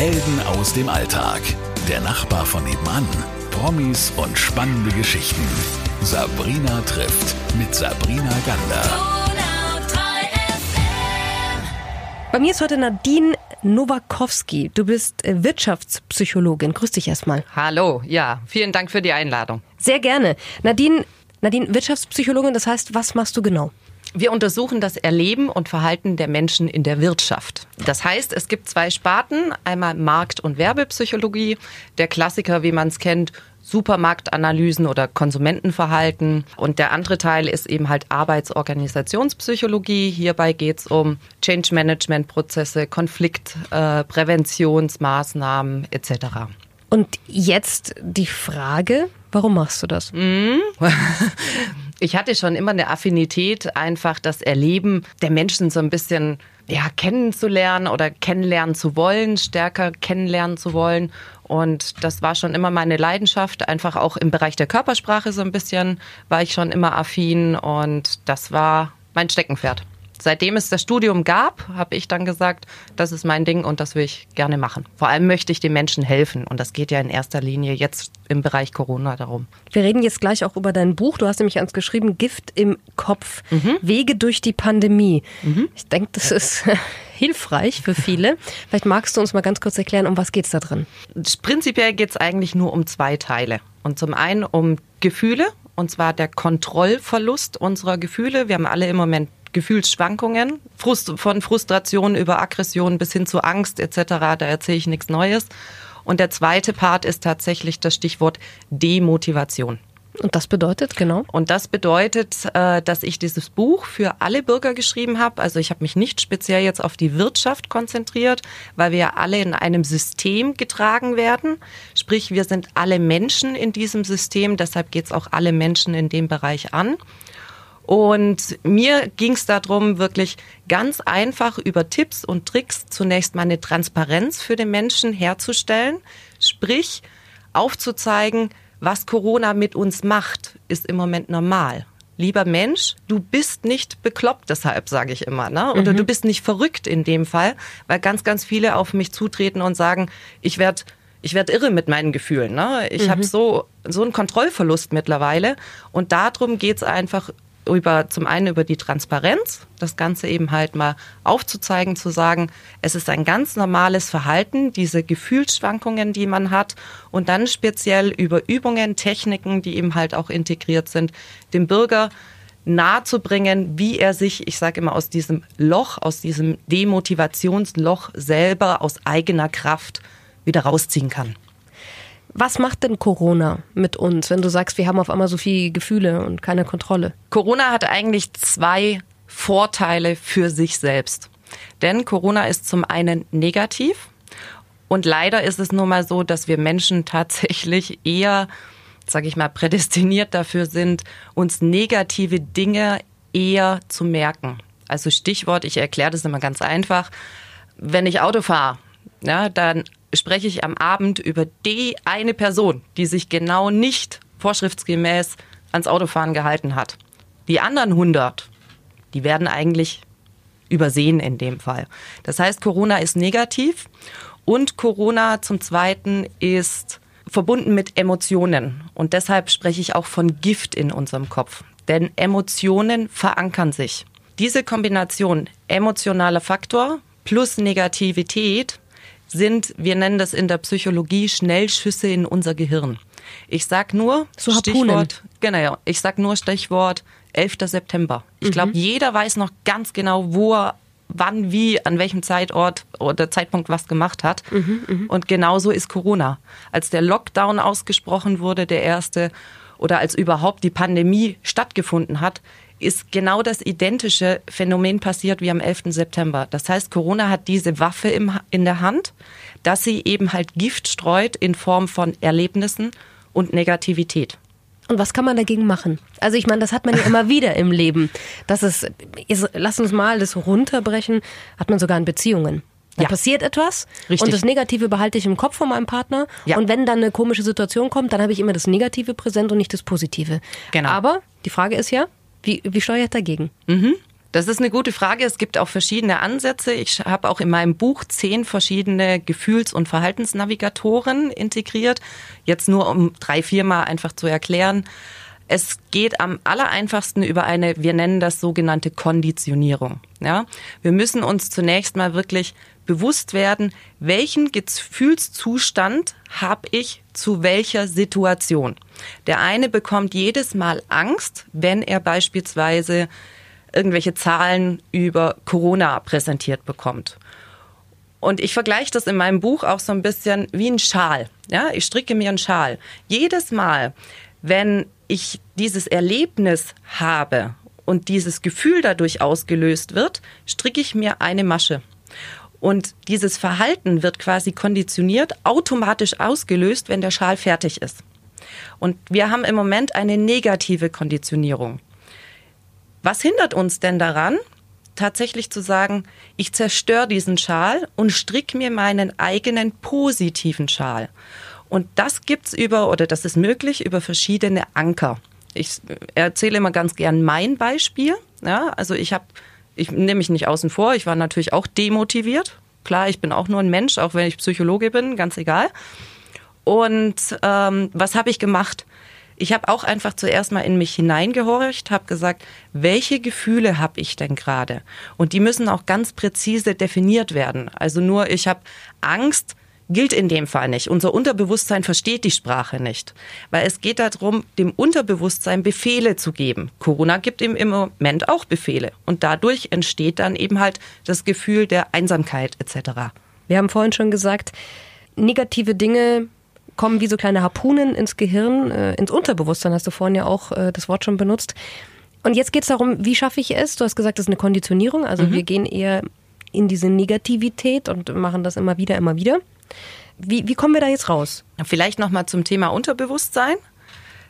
Helden aus dem Alltag. Der Nachbar von nebenan. Promis und spannende Geschichten. Sabrina trifft mit Sabrina Gander. Bei mir ist heute Nadine Nowakowski. Du bist äh, Wirtschaftspsychologin. Grüß dich erstmal. Hallo, ja, vielen Dank für die Einladung. Sehr gerne. Nadine, Nadine, Wirtschaftspsychologin, das heißt, was machst du genau? Wir untersuchen das Erleben und Verhalten der Menschen in der Wirtschaft. Das heißt, es gibt zwei Sparten, einmal Markt- und Werbepsychologie, der Klassiker, wie man es kennt, Supermarktanalysen oder Konsumentenverhalten. Und der andere Teil ist eben halt Arbeitsorganisationspsychologie. Hierbei geht es um Change Management Prozesse, Konfliktpräventionsmaßnahmen äh, etc. Und jetzt die Frage, warum machst du das? Ich hatte schon immer eine Affinität, einfach das Erleben der Menschen so ein bisschen ja, kennenzulernen oder kennenlernen zu wollen, stärker kennenlernen zu wollen. Und das war schon immer meine Leidenschaft. Einfach auch im Bereich der Körpersprache so ein bisschen war ich schon immer affin und das war mein Steckenpferd seitdem es das Studium gab, habe ich dann gesagt, das ist mein Ding und das will ich gerne machen. Vor allem möchte ich den Menschen helfen und das geht ja in erster Linie jetzt im Bereich Corona darum. Wir reden jetzt gleich auch über dein Buch. Du hast nämlich ans geschrieben, Gift im Kopf, mhm. Wege durch die Pandemie. Mhm. Ich denke, das ist hilfreich für viele. Vielleicht magst du uns mal ganz kurz erklären, um was geht es da drin? Prinzipiell geht es eigentlich nur um zwei Teile. Und zum einen um Gefühle, und zwar der Kontrollverlust unserer Gefühle. Wir haben alle im Moment Gefühlsschwankungen, Frust, von Frustration über Aggression bis hin zu Angst etc. Da erzähle ich nichts Neues. Und der zweite Part ist tatsächlich das Stichwort Demotivation. Und das bedeutet, genau? Und das bedeutet, äh, dass ich dieses Buch für alle Bürger geschrieben habe. Also ich habe mich nicht speziell jetzt auf die Wirtschaft konzentriert, weil wir alle in einem System getragen werden. Sprich, wir sind alle Menschen in diesem System, deshalb geht es auch alle Menschen in dem Bereich an. Und mir ging es darum, wirklich ganz einfach über Tipps und Tricks zunächst mal eine Transparenz für den Menschen herzustellen. Sprich, aufzuzeigen, was Corona mit uns macht, ist im Moment normal. Lieber Mensch, du bist nicht bekloppt, deshalb sage ich immer, ne? Oder mhm. du bist nicht verrückt in dem Fall, weil ganz, ganz viele auf mich zutreten und sagen, ich werde ich werde irre mit meinen Gefühlen. Ne? Ich mhm. habe so, so einen Kontrollverlust mittlerweile. Und darum geht's einfach über, zum einen über die Transparenz, das Ganze eben halt mal aufzuzeigen, zu sagen, es ist ein ganz normales Verhalten, diese Gefühlsschwankungen, die man hat und dann speziell über Übungen, Techniken, die eben halt auch integriert sind, dem Bürger nahezubringen, wie er sich, ich sage immer, aus diesem Loch, aus diesem Demotivationsloch selber aus eigener Kraft wieder rausziehen kann. Was macht denn Corona mit uns, wenn du sagst, wir haben auf einmal so viele Gefühle und keine Kontrolle? Corona hat eigentlich zwei Vorteile für sich selbst. Denn Corona ist zum einen negativ und leider ist es nun mal so, dass wir Menschen tatsächlich eher, sage ich mal, prädestiniert dafür sind, uns negative Dinge eher zu merken. Also Stichwort, ich erkläre das immer ganz einfach. Wenn ich Auto fahre, ja, dann spreche ich am Abend über die eine Person, die sich genau nicht vorschriftsgemäß ans Autofahren gehalten hat. Die anderen 100, die werden eigentlich übersehen in dem Fall. Das heißt, Corona ist negativ und Corona zum Zweiten ist verbunden mit Emotionen. Und deshalb spreche ich auch von Gift in unserem Kopf. Denn Emotionen verankern sich. Diese Kombination emotionaler Faktor plus Negativität sind, wir nennen das in der Psychologie, Schnellschüsse in unser Gehirn. Ich sag nur so Stichwort, genau, ich sag nur Stichwort 11. September. Ich mhm. glaube, jeder weiß noch ganz genau, wo er wann, wie, an welchem Zeitort oder Zeitpunkt was gemacht hat. Mhm, mh. Und genauso ist Corona. Als der Lockdown ausgesprochen wurde, der erste, oder als überhaupt die Pandemie stattgefunden hat, ist genau das identische Phänomen passiert wie am 11. September. Das heißt, Corona hat diese Waffe im, in der Hand, dass sie eben halt Gift streut in Form von Erlebnissen und Negativität. Und was kann man dagegen machen? Also ich meine, das hat man ja immer wieder im Leben. Das ist, lass uns mal das runterbrechen, hat man sogar in Beziehungen. Da ja. passiert etwas Richtig. und das Negative behalte ich im Kopf von meinem Partner. Ja. Und wenn dann eine komische Situation kommt, dann habe ich immer das Negative präsent und nicht das Positive. Genau. Aber die Frage ist ja, wie, wie steuert dagegen? Mhm. Das ist eine gute Frage. Es gibt auch verschiedene Ansätze. Ich habe auch in meinem Buch zehn verschiedene Gefühls- und Verhaltensnavigatoren integriert. Jetzt nur um drei, viermal einfach zu erklären. Es geht am allereinfachsten über eine, wir nennen das sogenannte Konditionierung. Ja, wir müssen uns zunächst mal wirklich bewusst werden, welchen Gefühlszustand habe ich zu welcher Situation. Der eine bekommt jedes Mal Angst, wenn er beispielsweise irgendwelche Zahlen über Corona präsentiert bekommt. Und ich vergleiche das in meinem Buch auch so ein bisschen wie ein Schal. Ja, ich stricke mir einen Schal. Jedes Mal, wenn ich dieses Erlebnis habe und dieses Gefühl dadurch ausgelöst wird, stricke ich mir eine Masche. Und dieses Verhalten wird quasi konditioniert, automatisch ausgelöst, wenn der Schal fertig ist. Und wir haben im Moment eine negative Konditionierung. Was hindert uns denn daran, tatsächlich zu sagen, ich zerstöre diesen Schal und stricke mir meinen eigenen positiven Schal? Und das gibt's über, oder das ist möglich, über verschiedene Anker. Ich erzähle immer ganz gern mein Beispiel. Ja, also ich habe, ich nehme mich nicht außen vor, ich war natürlich auch demotiviert. Klar, ich bin auch nur ein Mensch, auch wenn ich Psychologe bin, ganz egal. Und ähm, was habe ich gemacht? Ich habe auch einfach zuerst mal in mich hineingehorcht, habe gesagt, welche Gefühle habe ich denn gerade? Und die müssen auch ganz präzise definiert werden. Also nur ich habe Angst, gilt in dem Fall nicht. Unser Unterbewusstsein versteht die Sprache nicht, weil es geht darum, dem Unterbewusstsein Befehle zu geben. Corona gibt ihm im Moment auch Befehle und dadurch entsteht dann eben halt das Gefühl der Einsamkeit etc. Wir haben vorhin schon gesagt, negative Dinge kommen wie so kleine Harpunen ins Gehirn, äh, ins Unterbewusstsein, hast du vorhin ja auch äh, das Wort schon benutzt. Und jetzt geht es darum, wie schaffe ich es? Du hast gesagt, das ist eine Konditionierung, also mhm. wir gehen eher in diese Negativität und machen das immer wieder, immer wieder. Wie, wie kommen wir da jetzt raus? Vielleicht nochmal zum Thema Unterbewusstsein.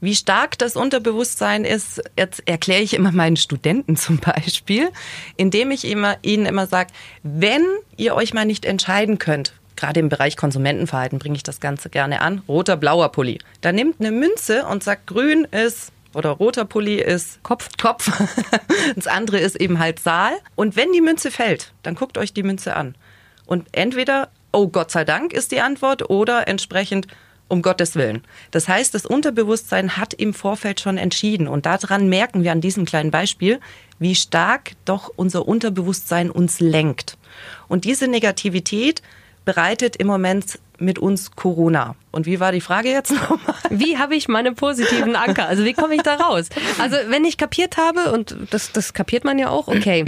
Wie stark das Unterbewusstsein ist, jetzt erkläre ich immer meinen Studenten zum Beispiel, indem ich immer, ihnen immer sage, wenn ihr euch mal nicht entscheiden könnt, gerade im Bereich Konsumentenverhalten bringe ich das Ganze gerne an, roter, blauer Pulli. Da nimmt eine Münze und sagt, grün ist oder roter Pulli ist Kopf, Kopf. das andere ist eben halt Saal. Und wenn die Münze fällt, dann guckt euch die Münze an. Und entweder oh Gott sei Dank ist die Antwort oder entsprechend um Gottes Willen. Das heißt, das Unterbewusstsein hat im Vorfeld schon entschieden und daran merken wir an diesem kleinen Beispiel, wie stark doch unser Unterbewusstsein uns lenkt. Und diese Negativität bereitet im Moment mit uns Corona. Und wie war die Frage jetzt nochmal? Wie habe ich meine positiven Anker? Also wie komme ich da raus? Also wenn ich kapiert habe, und das, das kapiert man ja auch, okay,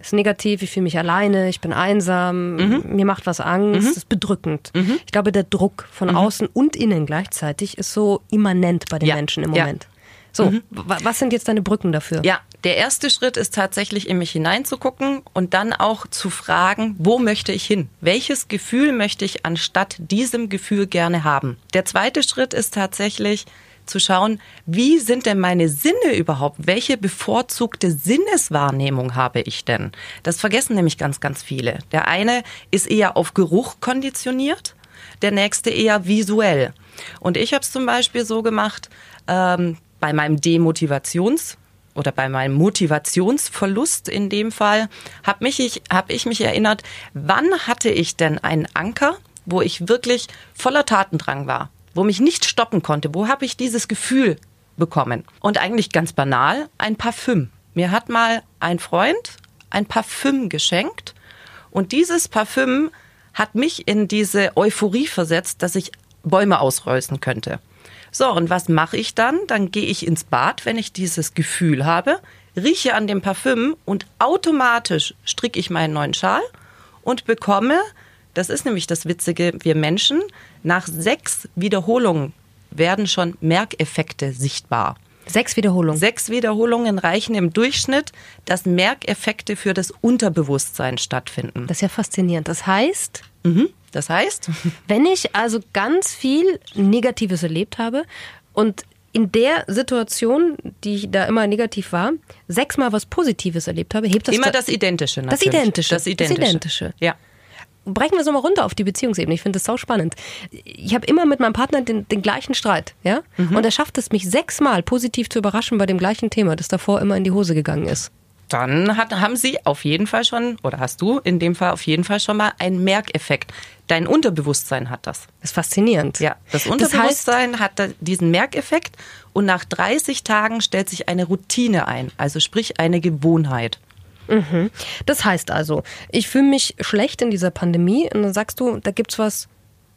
ist negativ, ich fühle mich alleine, ich bin einsam, mhm. mir macht was Angst, mhm. ist bedrückend. Mhm. Ich glaube, der Druck von mhm. außen und innen gleichzeitig ist so immanent bei den ja. Menschen im Moment. Ja. So, mhm. was sind jetzt deine Brücken dafür? Ja, der erste Schritt ist tatsächlich in mich hineinzugucken und dann auch zu fragen, wo möchte ich hin? Welches Gefühl möchte ich anstatt diesem Gefühl gerne haben? Der zweite Schritt ist tatsächlich zu schauen, wie sind denn meine Sinne überhaupt? Welche bevorzugte Sinneswahrnehmung habe ich denn? Das vergessen nämlich ganz, ganz viele. Der eine ist eher auf Geruch konditioniert, der nächste eher visuell. Und ich habe es zum Beispiel so gemacht, ähm, bei meinem Demotivations- oder bei meinem Motivationsverlust in dem Fall, habe ich, hab ich mich erinnert, wann hatte ich denn einen Anker, wo ich wirklich voller Tatendrang war? Wo mich nicht stoppen konnte. Wo habe ich dieses Gefühl bekommen? Und eigentlich ganz banal, ein Parfüm. Mir hat mal ein Freund ein Parfüm geschenkt und dieses Parfüm hat mich in diese Euphorie versetzt, dass ich Bäume ausrollen könnte. So, und was mache ich dann? Dann gehe ich ins Bad, wenn ich dieses Gefühl habe, rieche an dem Parfüm und automatisch stricke ich meinen neuen Schal und bekomme das ist nämlich das Witzige, wir Menschen, nach sechs Wiederholungen werden schon Merkeffekte sichtbar. Sechs Wiederholungen. Sechs Wiederholungen reichen im Durchschnitt, dass Merkeffekte für das Unterbewusstsein stattfinden. Das ist ja faszinierend. Das heißt, mhm. das heißt, wenn ich also ganz viel Negatives erlebt habe und in der Situation, die da immer negativ war, sechsmal was Positives erlebt habe, hebt das immer das Identische. Natürlich. Das Identische. Das Identische. Das Identische. Ja brechen wir es nochmal runter auf die Beziehungsebene. Ich finde das sau spannend. Ich habe immer mit meinem Partner den, den gleichen Streit, ja? Mhm. Und er schafft es, mich sechsmal positiv zu überraschen bei dem gleichen Thema, das davor immer in die Hose gegangen ist. dann hat, haben Sie auf jeden Fall schon, oder hast du in dem Fall auf jeden Fall schon mal einen Merkeffekt. Dein Unterbewusstsein hat das. Das ist faszinierend. Ja, das Unterbewusstsein das heißt, hat diesen Merkeffekt und nach 30 Tagen stellt sich eine Routine ein, also sprich eine Gewohnheit. Mhm. Das heißt also, ich fühle mich schlecht in dieser Pandemie und dann sagst du, da gibt es was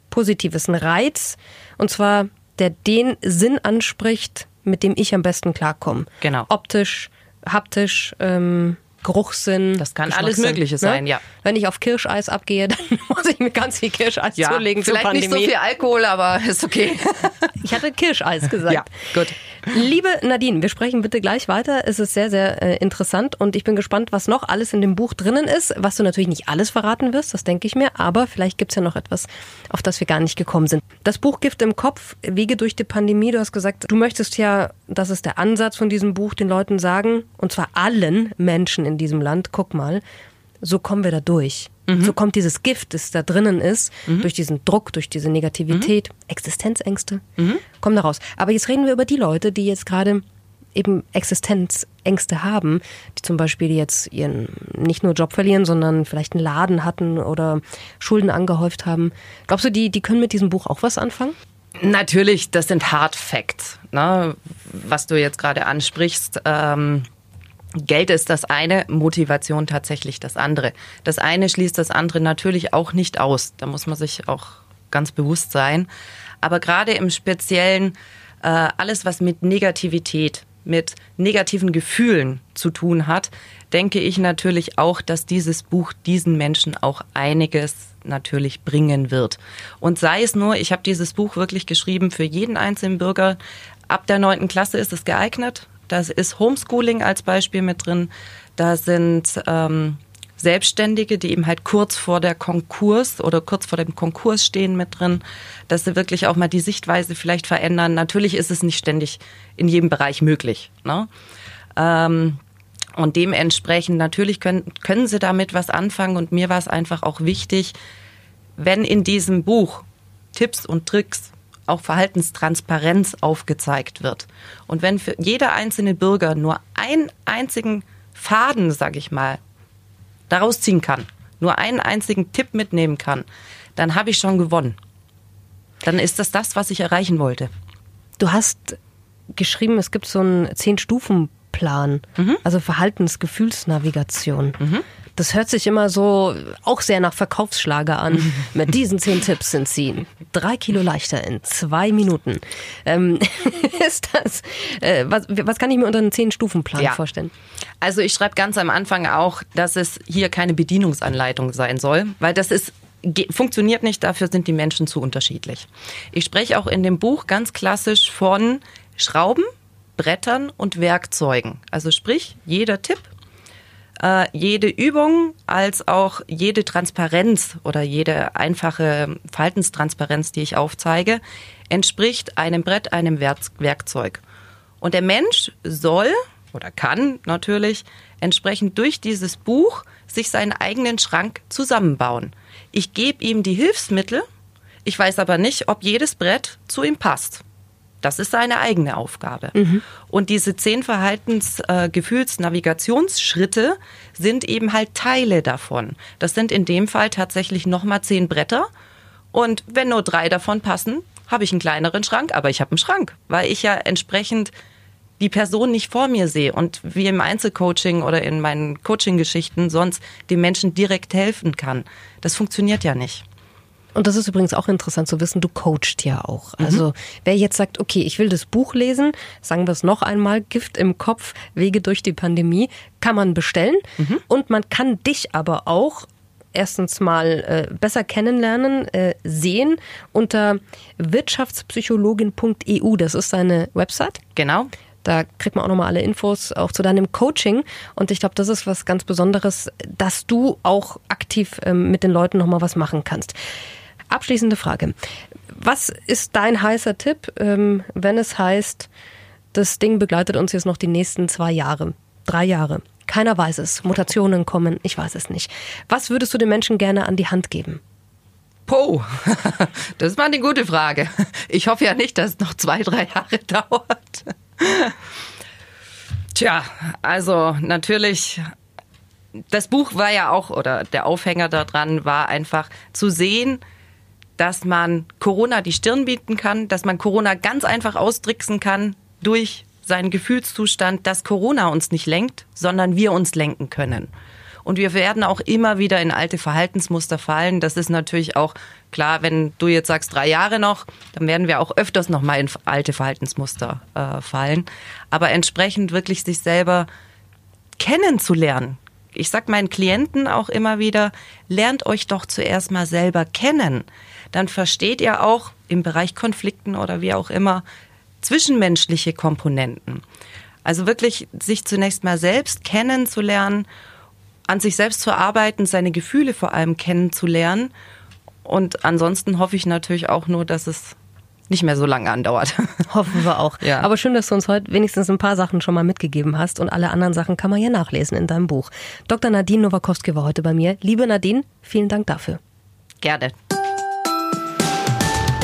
Positives, einen Reiz und zwar, der den Sinn anspricht, mit dem ich am besten klarkomme. Genau. Optisch, haptisch, ähm, Geruchssinn. Das kann alles Mögliche ne? sein, ja. Wenn ich auf Kirscheis abgehe, dann muss ich mir ganz viel Kirscheis ja, zulegen. Vielleicht nicht so viel Alkohol, aber ist okay. ich hatte Kirscheis gesagt. Ja, gut. Liebe Nadine, wir sprechen bitte gleich weiter. Es ist sehr, sehr äh, interessant und ich bin gespannt, was noch alles in dem Buch drinnen ist. Was du natürlich nicht alles verraten wirst, das denke ich mir, aber vielleicht gibt es ja noch etwas, auf das wir gar nicht gekommen sind. Das Buch Gift im Kopf, Wege durch die Pandemie. Du hast gesagt, du möchtest ja, das ist der Ansatz von diesem Buch, den Leuten sagen, und zwar allen Menschen in in diesem Land, guck mal, so kommen wir da durch. Mhm. So kommt dieses Gift, das da drinnen ist, mhm. durch diesen Druck, durch diese Negativität, mhm. Existenzängste, mhm. kommen da raus. Aber jetzt reden wir über die Leute, die jetzt gerade eben Existenzängste haben, die zum Beispiel jetzt ihren nicht nur Job verlieren, sondern vielleicht einen Laden hatten oder Schulden angehäuft haben. Glaubst du, die, die können mit diesem Buch auch was anfangen? Natürlich, das sind Hard Facts, ne? was du jetzt gerade ansprichst. Ähm Geld ist das eine, Motivation tatsächlich das andere. Das eine schließt das andere natürlich auch nicht aus. Da muss man sich auch ganz bewusst sein. Aber gerade im Speziellen äh, alles, was mit Negativität, mit negativen Gefühlen zu tun hat, denke ich natürlich auch, dass dieses Buch diesen Menschen auch einiges natürlich bringen wird. Und sei es nur, ich habe dieses Buch wirklich geschrieben für jeden einzelnen Bürger. Ab der neunten Klasse ist es geeignet. Da ist Homeschooling als Beispiel mit drin. Da sind ähm, Selbstständige, die eben halt kurz vor der Konkurs oder kurz vor dem Konkurs stehen mit drin, dass sie wirklich auch mal die Sichtweise vielleicht verändern. Natürlich ist es nicht ständig in jedem Bereich möglich. Ne? Ähm, und dementsprechend natürlich können, können sie damit was anfangen. Und mir war es einfach auch wichtig, wenn in diesem Buch Tipps und Tricks auch Verhaltenstransparenz aufgezeigt wird. Und wenn für jeder einzelne Bürger nur einen einzigen Faden, sag ich mal, daraus ziehen kann, nur einen einzigen Tipp mitnehmen kann, dann habe ich schon gewonnen. Dann ist das das, was ich erreichen wollte. Du hast geschrieben, es gibt so einen Zehn-Stufen-Plan, mhm. also Verhaltensgefühlsnavigation. Mhm. Das hört sich immer so auch sehr nach Verkaufsschlager an. Mit diesen zehn Tipps sind sie drei Kilo leichter in zwei Minuten. Ähm, ist das, äh, was, was kann ich mir unter einem Zehn-Stufen-Plan ja. vorstellen? Also ich schreibe ganz am Anfang auch, dass es hier keine Bedienungsanleitung sein soll, weil das ist funktioniert nicht, dafür sind die Menschen zu unterschiedlich. Ich spreche auch in dem Buch ganz klassisch von Schrauben, Brettern und Werkzeugen. Also sprich, jeder Tipp äh, jede Übung als auch jede Transparenz oder jede einfache Verhaltenstransparenz, die ich aufzeige, entspricht einem Brett, einem Werkzeug. Und der Mensch soll oder kann natürlich entsprechend durch dieses Buch sich seinen eigenen Schrank zusammenbauen. Ich gebe ihm die Hilfsmittel, ich weiß aber nicht, ob jedes Brett zu ihm passt. Das ist seine eigene Aufgabe. Mhm. Und diese zehn Verhaltensgefühlsnavigationsschritte äh, sind eben halt Teile davon. Das sind in dem Fall tatsächlich nochmal zehn Bretter. Und wenn nur drei davon passen, habe ich einen kleineren Schrank, aber ich habe einen Schrank, weil ich ja entsprechend die Person nicht vor mir sehe und wie im Einzelcoaching oder in meinen Coaching-Geschichten sonst den Menschen direkt helfen kann. Das funktioniert ja nicht. Und das ist übrigens auch interessant zu wissen, du coachst ja auch. Mhm. Also wer jetzt sagt, okay, ich will das Buch lesen, sagen wir es noch einmal, Gift im Kopf, Wege durch die Pandemie, kann man bestellen. Mhm. Und man kann dich aber auch erstens mal äh, besser kennenlernen, äh, sehen unter wirtschaftspsychologin.eu. Das ist deine Website. Genau. Da kriegt man auch nochmal alle Infos auch zu deinem Coaching. Und ich glaube, das ist was ganz Besonderes, dass du auch aktiv ähm, mit den Leuten nochmal was machen kannst. Abschließende Frage. Was ist dein heißer Tipp, ähm, wenn es heißt, das Ding begleitet uns jetzt noch die nächsten zwei Jahre, drei Jahre? Keiner weiß es. Mutationen kommen, ich weiß es nicht. Was würdest du den Menschen gerne an die Hand geben? Po, das ist mal eine gute Frage. Ich hoffe ja nicht, dass es noch zwei, drei Jahre dauert. Tja, also natürlich das Buch war ja auch, oder der Aufhänger daran war einfach zu sehen, dass man Corona die Stirn bieten kann, dass man Corona ganz einfach austricksen kann durch seinen Gefühlszustand, dass Corona uns nicht lenkt, sondern wir uns lenken können. Und wir werden auch immer wieder in alte Verhaltensmuster fallen. Das ist natürlich auch klar, wenn du jetzt sagst drei Jahre noch, dann werden wir auch öfters noch mal in alte Verhaltensmuster äh, fallen. Aber entsprechend wirklich sich selber kennenzulernen, ich sag meinen Klienten auch immer wieder, lernt euch doch zuerst mal selber kennen. Dann versteht ihr auch im Bereich Konflikten oder wie auch immer zwischenmenschliche Komponenten. Also wirklich sich zunächst mal selbst kennenzulernen, an sich selbst zu arbeiten, seine Gefühle vor allem kennenzulernen. Und ansonsten hoffe ich natürlich auch nur, dass es nicht mehr so lange andauert. Hoffen wir auch. Ja. Aber schön, dass du uns heute wenigstens ein paar Sachen schon mal mitgegeben hast und alle anderen Sachen kann man ja nachlesen in deinem Buch. Dr. Nadine Nowakowski war heute bei mir. Liebe Nadine, vielen Dank dafür. Gerne.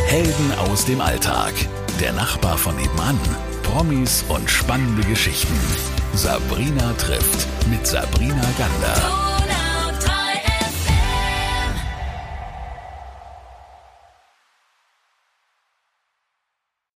Helden aus dem Alltag. Der Nachbar von nebenan. Promis und spannende Geschichten. Sabrina trifft mit Sabrina Gander.